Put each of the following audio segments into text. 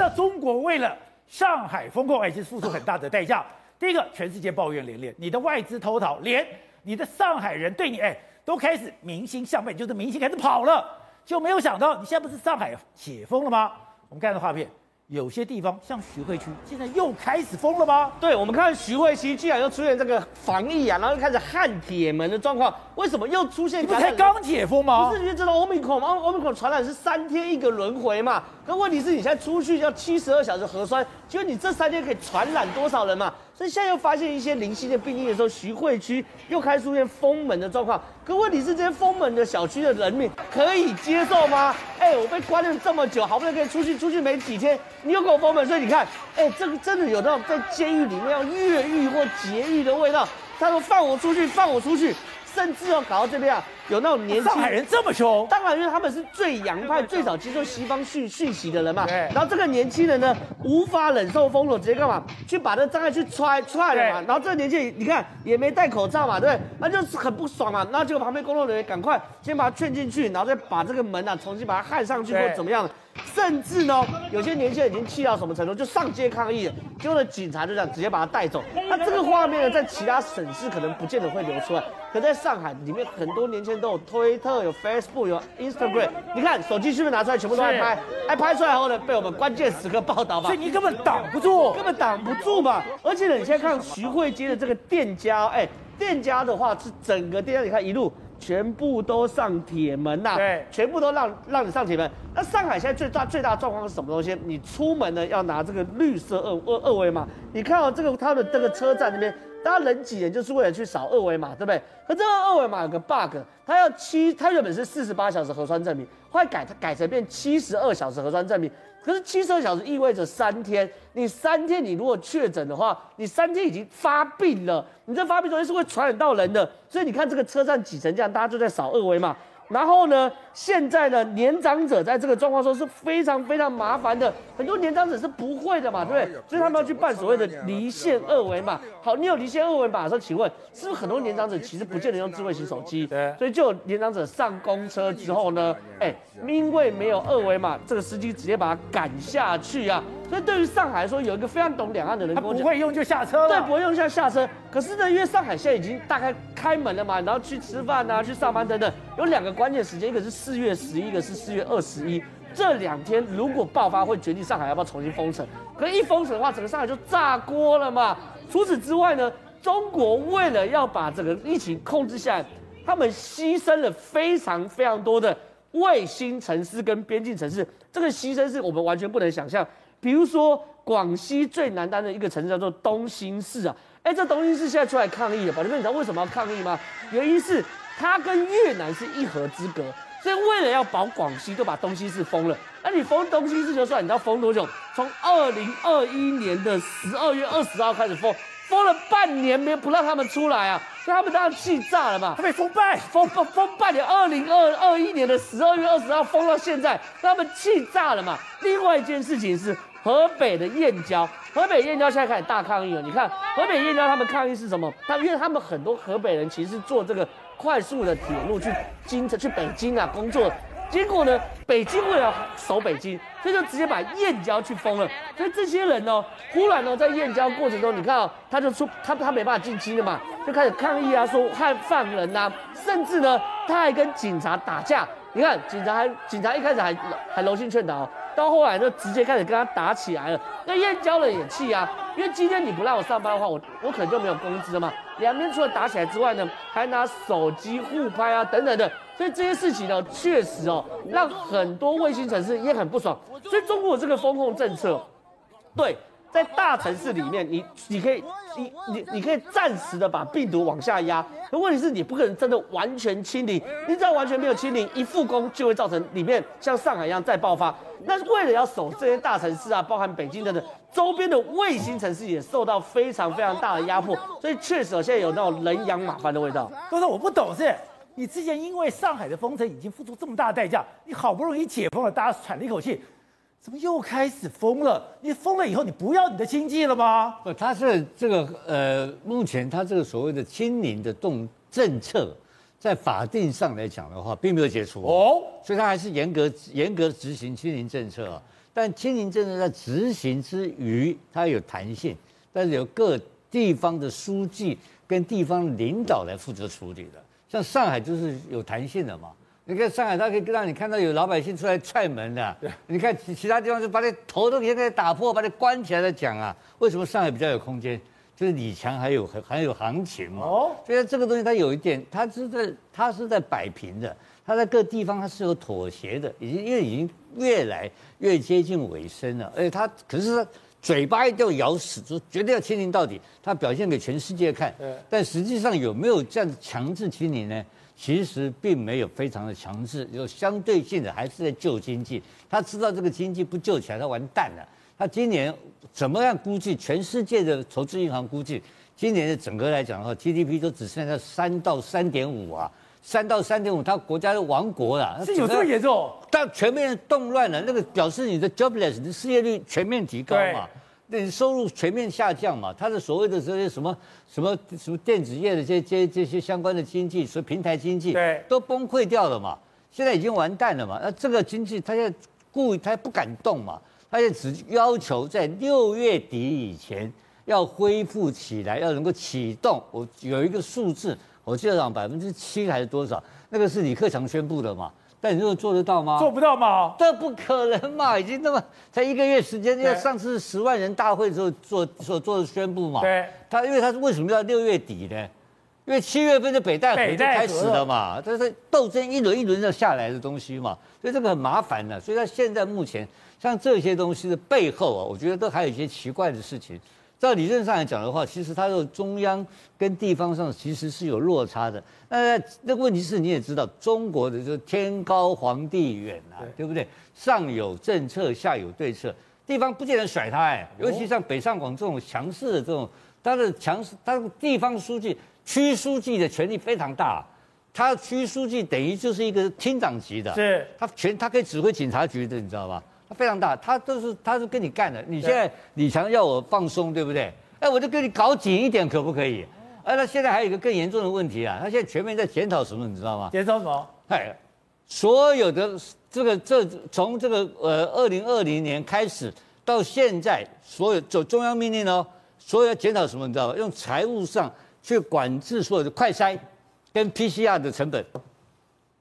那中国为了上海封控，已经付出很大的代价。第一个，全世界抱怨连连，你的外资偷逃，连你的上海人对你哎都开始民心向背，就是民心开始跑了，就没有想到你现在不是上海解封了吗？我们看这画片。有些地方像徐汇区，现在又开始封了吗？对，我们看徐汇区，居然又出现这个防疫啊，然后又开始焊铁门的状况。为什么又出现？不才刚解封吗？不是，你知道欧米孔吗？欧米孔传染是三天一个轮回嘛？可问题是你现在出去要七十二小时核酸，结果你这三天可以传染多少人嘛？所以现在又发现一些零星的病例的时候，徐汇区又开始出现封门的状况。可问题是这些封门的小区的人民可以接受吗？哎，我被关了这么久，好不容易可以出去，出去没几天，你又给我封门，所以你看，哎，这个真的有那种在监狱里面要越狱或劫狱的味道。他说放我出去，放我出去。甚至要搞到这边啊，有那种年轻上海人这么凶，当然因为他们是最洋派、最早接受西方讯讯息的人嘛。对。然后这个年轻人呢，无法忍受封锁，直接干嘛？去把这障碍去踹踹了嘛。然后这个年轻人你看也没戴口罩嘛，对不对？那就是很不爽嘛。然后结果旁边工作人员赶快先把他劝进去，然后再把这个门啊重新把它焊上去或怎么样。甚至呢，有些年轻人已经气到什么程度，就上街抗议了。结果呢，警察就这样直接把他带走。那这个画面呢，在其他省市可能不见得会流出来，可在上海里面，很多年轻人都有推特、有 Facebook、有 Instagram。你看手机是不是拿出来，全部都在拍？哎，拍出来后呢，被我们关键时刻报道吧。所以你根本挡不住，根本挡不住嘛。而且呢，你现在看徐汇街的这个店家，哎，店家的话是整个店家，你看一路。全部都上铁门呐、啊，对，全部都让让你上铁门。那上海现在最大最大的状况是什么东西？你出门呢要拿这个绿色二二二维码。你看到这个他的这个车站那边，大家人挤人就是为了去扫二维码，对不对？可这个二维码有个 bug，它要七，它原本是四十八小时核酸证明，后来改改成变七十二小时核酸证明。可是七十二小时意味着三天，你三天你如果确诊的话，你三天已经发病了，你这发病中间是会传染到人的，所以你看这个车站挤成这样，大家就在扫二维码。然后呢，现在呢，年长者在这个状况说是非常非常麻烦的，很多年长者是不会的嘛，对不对？所以他们要去办所谓的离线二维码。好，你有离线二维码的时候，请问是不是很多年长者其实不见得用智慧型手机？对。所以就有年长者上公车之后呢，哎，因为没有二维码，这个司机直接把他赶下去啊。所以对于上海来说，有一个非常懂两岸的人，他不会用就下车了。对，不会用就下车。可是呢，因为上海现在已经大概开门了嘛，然后去吃饭啊，去上班等等，有两个关键时间，一个是四月十一，一个是四月二十一。这两天如果爆发，会决定上海要不要重新封城。可是一封城的话，整个上海就炸锅了嘛。除此之外呢，中国为了要把整个疫情控制下来，他们牺牲了非常非常多的卫星城市跟边境城市。这个牺牲是我们完全不能想象。比如说，广西最南端的一个城市叫做东兴市啊，哎，这东兴市现在出来抗议了，宝杰哥，你知道为什么要抗议吗？原因是它跟越南是一河之隔，所以为了要保广西，就把东兴市封了。那你封东兴市就算，你知道封多久？从二零二一年的十二月二十号开始封，封了半年没不让他们出来啊，所以他们当然气炸了嘛。他被封半封封封半年，二零二二一年的十二月二十号封到现在，他们气炸了嘛。另外一件事情是。河北的燕郊，河北燕郊现在开始大抗议了。你看，河北燕郊他们抗议是什么？他因为他们很多河北人其实坐这个快速的铁路去京城、去北京啊工作，结果呢，北京为了守北京，所以就直接把燕郊去封了。所以这些人呢，忽然呢在燕郊过程中，你看啊，他就出他他没办法进京了嘛，就开始抗议啊，说害犯人呐，甚至呢他还跟警察打架。你看警察还警察一开始还还柔性劝导。到后来就直接开始跟他打起来了，那燕郊人也气啊，因为今天你不让我上班的话，我我可能就没有工资了嘛。两边除了打起来之外呢，还拿手机互拍啊等等的，所以这些事情呢，确实哦，让很多卫星城市也很不爽。所以中国这个封控政策，对。在大城市里面，你你可以，你你你可以暂时的把病毒往下压，可问题是你不可能真的完全清零。你只要完全没有清零，一复工就会造成里面像上海一样再爆发。那为了要守这些大城市啊，包含北京等等周边的卫星城市也受到非常非常大的压迫，所以确实现在有那种人仰马翻的味道。哥，我不懂是，你之前因为上海的封城已经付出这么大的代价，你好不容易解封了，大家喘了一口气。怎么又开始封了？你封了以后，你不要你的经济了吗？不，他是这个呃，目前他这个所谓的清零的动政策，在法定上来讲的话，并没有解除哦，所以他还是严格严格执行清零政策啊。但清零政策在执行之余，它有弹性，但是由各地方的书记跟地方领导来负责处理的。像上海就是有弹性的嘛。你看上海，它可以让你看到有老百姓出来踹门的。对你看其其他地方就把你头都给给打破，把你关起来再讲啊。为什么上海比较有空间？就是李强还有还还有行情嘛。哦。所以这个东西它有一点，它是在它是在摆平的，它在各地方它是有妥协的，已经因为已经越来越接近尾声了。而且它可是它嘴巴一定要咬死，就绝对要清零到底，他表现给全世界看。但实际上有没有这样子强制清零呢？其实并没有非常的强制，有相对性的，还是在救经济。他知道这个经济不救起来，他完蛋了。他今年怎么样估计？全世界的投资银行估计，今年的整个来讲的话，GDP 都只剩下三到三点五啊，三到三点五，他国家的亡国了。是有这么严重？但全面动乱了，那个表示你的 jobless，你的失业率全面提高嘛。那你收入全面下降嘛？它的所谓的这些什么什么什么电子业的这些这些这些相关的经济，所以平台经济对都崩溃掉了嘛？现在已经完蛋了嘛？那这个经济它现在故意它不敢动嘛？它也只要求在六月底以前要恢复起来，要能够启动。我有一个数字，我记得讲百分之七还是多少？那个是李克强宣布的嘛？但你说做得到吗？做不到嘛？这不可能嘛！已经那么才一个月时间，要上次十万人大会之后做所做的宣布嘛？对。他因为他是为什么要六月底呢？因为七月份的北戴河就开始了嘛，这是斗争一轮一轮的下来的东西嘛，所以这个很麻烦的。所以他现在目前像这些东西的背后啊，我觉得都还有一些奇怪的事情。照理论上来讲的话，其实它的中央跟地方上其实是有落差的。那那个问题是你也知道，中国的就是天高皇帝远啊，对，对不对？上有政策，下有对策，地方不见得甩他哎。尤其像北上广这种强势的这种，他的强势，他的地方书记、区书记的权力非常大。他区书记等于就是一个厅长级的，是，他全他可以指挥警察局的，你知道吧？他非常大，他都是他是跟你干的。你现在李强要我放松，对不对？哎，我就跟你搞紧一点，可不可以？哎，那现在还有一个更严重的问题啊！他现在全面在检讨什么，你知道吗？检讨什么？哎，所有的这个这从这个呃二零二零年开始到现在，所有走中央命令哦，所有要检讨什么，你知道吗？用财务上去管制所有的快筛跟 PCR 的成本，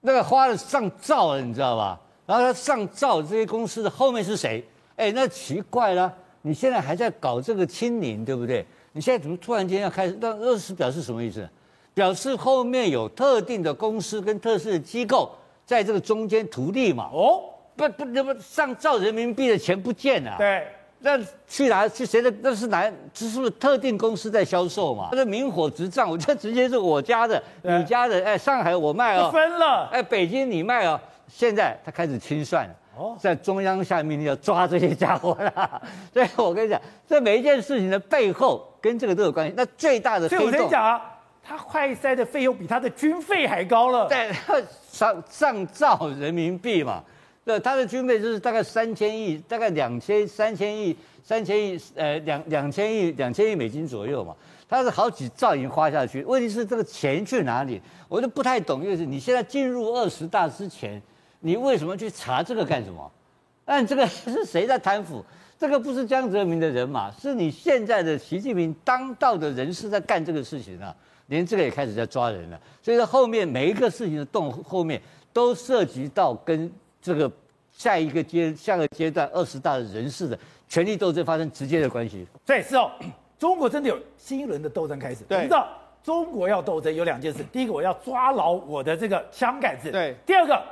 那个花了上兆了，你知道吧？然后他上照这些公司的后面是谁？哎，那奇怪了，你现在还在搞这个清零，对不对？你现在怎么突然间要开始？那二是表示什么意思？表示后面有特定的公司跟特殊的机构在这个中间图利嘛？哦，不不，那么上兆人民币的钱不见了。对，那去哪？去谁的？那是哪？这是不是特定公司在销售嘛？那是明火执仗，我这直接是我家的，你家的。哎，上海我卖哦，分了。哎，北京你卖哦。现在他开始清算了，在中央下命令要抓这些家伙了。所以我跟你讲，这每一件事情的背后跟这个都有关系。那最大的，所以我跟你讲啊，他快筛的费用比他的军费还高了，对，上上兆人民币嘛。对，他的军费就是大概三千亿，大概两千三千亿，三千亿，呃，两两千亿，两千亿美金左右嘛。他是好几兆已经花下去，问题是这个钱去哪里？我就不太懂，就是你现在进入二十大之前。你为什么去查这个干什么？按这个是谁在贪腐？这个不是江泽民的人马，是你现在的习近平当道的人士在干这个事情啊！连这个也开始在抓人了。所以说后面每一个事情的动后面都涉及到跟这个下一个阶下个阶段二十大的人士的权力斗争发生直接的关系。对，是哦，中国真的有新一轮的斗争开始。对，你知道中国要斗争有两件事：第一个，我要抓牢我的这个枪杆子；对，第二个。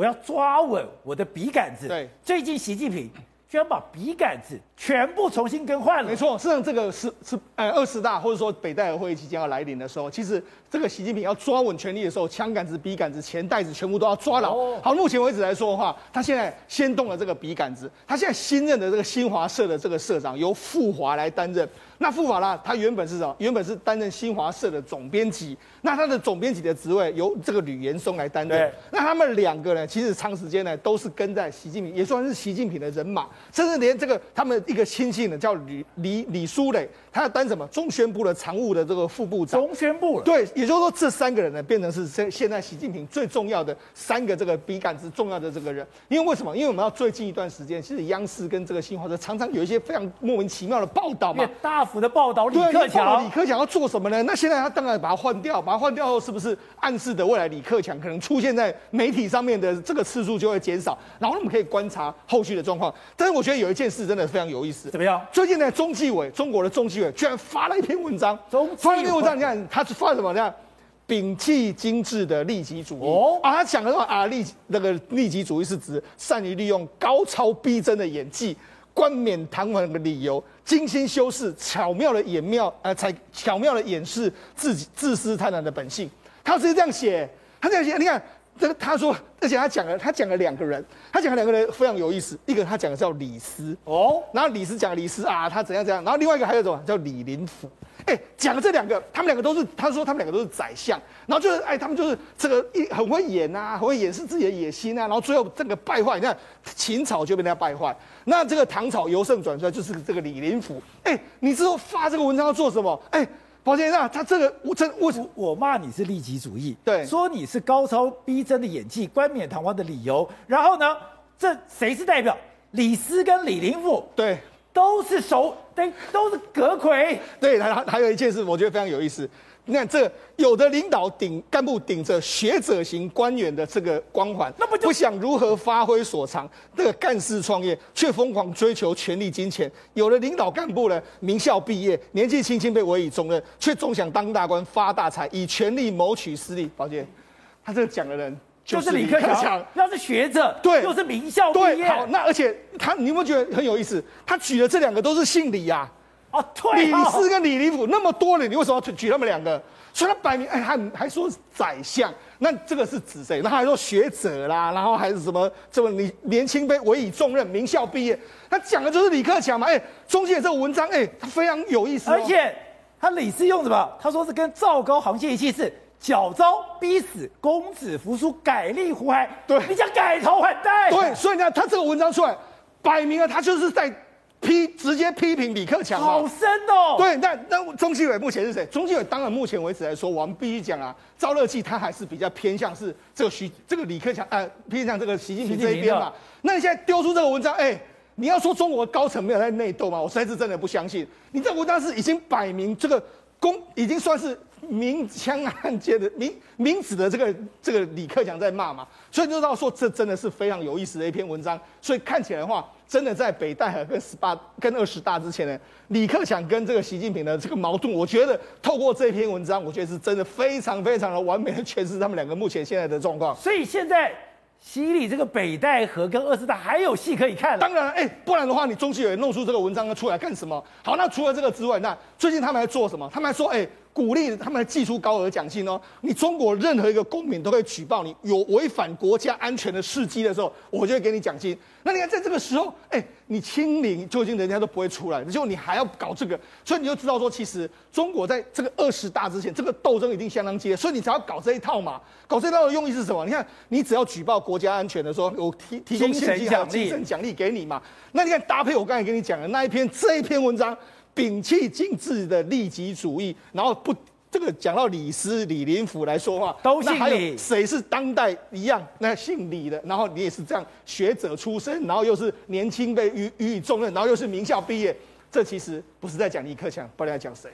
我要抓稳我的笔杆子。对，最近习近平居然把笔杆子全部重新更换了。没错，实际上这个是是呃二十大或者说北戴河会议即将要来临的时候，其实这个习近平要抓稳权力的时候，枪杆子、笔杆子、钱袋子全部都要抓牢。哦、好，目前为止来说的话，他现在先动了这个笔杆子，他现在新任的这个新华社的这个社长由傅华来担任。那傅法拉？他原本是什么？原本是担任新华社的总编辑。那他的总编辑的职位由这个吕岩松来担任。那他们两个呢，其实长时间呢都是跟在习近平，也算是习近平的人马。甚至连这个他们一个亲戚呢，叫吕李李书磊，他要担什么中宣部的常务的这个副部长。中宣部了。对，也就是说这三个人呢，变成是现现在习近平最重要的三个这个笔杆子重要的这个人。因为为什么？因为我们要最近一段时间，其实央视跟这个新华社常常有一些非常莫名其妙的报道嘛，大幅的报道李克对强，李克强要做什么呢？那现在他当然把他换掉，把他换掉后，是不是暗示的未来李克强可能出现在媒体上面的这个次数就会减少？然后我们可以观察后续的状况。但是我觉得有一件事真的非常有意思，怎么样？最近呢，中纪委中国的中纪委居然发了一篇文章，中发了一篇文章，你看他是发什么？你看，摒弃精致的利己主义。哦啊，他讲的话啊，利那个利己主义是指善于利用高超逼真的演技、冠冕堂皇的理由，精心修饰、巧妙的掩妙呃，才巧妙的掩饰自己自私贪婪的本性。他直接这样写，他这样写，你看。这个他说，而且他讲了，他讲了两个人，他讲了两个人非常有意思。一个他讲的叫李斯哦，然后李斯讲李斯啊，他怎样怎样。然后另外一个还有什么叫李林甫？哎，讲了这两个，他们两个都是，他说他们两个都是宰相。然后就是哎，他们就是这个一很会演啊，很会掩饰自己的野心啊。然后最后这个败坏，你看秦朝就被他败坏，那这个唐朝由盛转衰就是这个李林甫。哎，你之后发这个文章要做什么？哎。宝先生他这个我真我我骂你是利己主义，对，说你是高超逼真的演技、冠冕堂皇的理由，然后呢，这谁是代表？李斯跟李林甫，对，都是熟，对，都是阁魁。对，还还有一件事，我觉得非常有意思。你看，这有的领导顶干部顶着学者型官员的这个光环，那不就不想如何发挥所长，这个干事创业却疯狂追求权力金钱；有的领导干部呢，名校毕业，年纪轻轻被委以重任，却总想当大官发大财，以权力谋取私利。宝姐，他这个讲的人就是李克强，要是学者，对，又是名校毕业。对，好，那而且他，你有没有觉得很有意思？他举的这两个都是姓李呀、啊。哦，对，李斯跟李林甫那么多人，你为什么要举他们两个？所以他摆明，哎，还还说宰相，那这个是指谁？那还说学者啦，然后还是什么？这么你年轻被委以重任，名校毕业，他讲的就是李克强嘛？哎，中间这个文章，哎，他非常有意思、哦。而且他李斯用什么？他说是跟赵高沆瀣一气，是矫诏逼死公子扶苏，改立胡亥。对，你想改头换代？对，所以你看他这个文章出来，摆明了他就是在。批直接批评李克强，好深哦。对，那那中纪委目前是谁？中纪委当然目前为止来说，我们必须讲啊，赵乐际他还是比较偏向是这个徐这个李克强，呃，偏向这个习近平这一边嘛。那你现在丢出这个文章，哎，你要说中国高层没有在内斗吗？我实在是真的不相信。你这文章是已经摆明这个公已经算是。明枪暗箭的明明指的这个这个李克强在骂嘛，所以就知道说这真的是非常有意思的一篇文章。所以看起来的话，真的在北戴河跟十八跟二十大之前呢，李克强跟这个习近平的这个矛盾，我觉得透过这篇文章，我觉得是真的非常非常的完美的诠释他们两个目前现在的状况。所以现在。洗礼这个北戴河跟二十大还有戏可以看。当然，哎，不然的话，你中纪委弄出这个文章出来干什么？好，那除了这个之外，那最近他们还做什么？他们还说，哎，鼓励他们寄出高额奖金哦。你中国任何一个公民都可以举报你有违反国家安全的事迹的时候，我就会给你奖金。那你看，在这个时候，哎，你清零究竟人家都不会出来，结果你还要搞这个，所以你就知道说，其实中国在这个二十大之前，这个斗争一定相当激烈，所以你才要搞这一套嘛。搞这一套的用意是什么？你看，你只要举报国家安全的时候，有提提供现金奖励、精神奖励给你嘛。那你看搭配我刚才跟你讲的那一篇这一篇文章，摒弃精致的利己主义，然后不。这个讲到李斯、李林甫来说话，都姓李。谁是当代一样那姓李的？然后你也是这样学者出身，然后又是年轻被予予以重任，然后又是名校毕业，这其实不是在讲李克强，不知道在讲谁。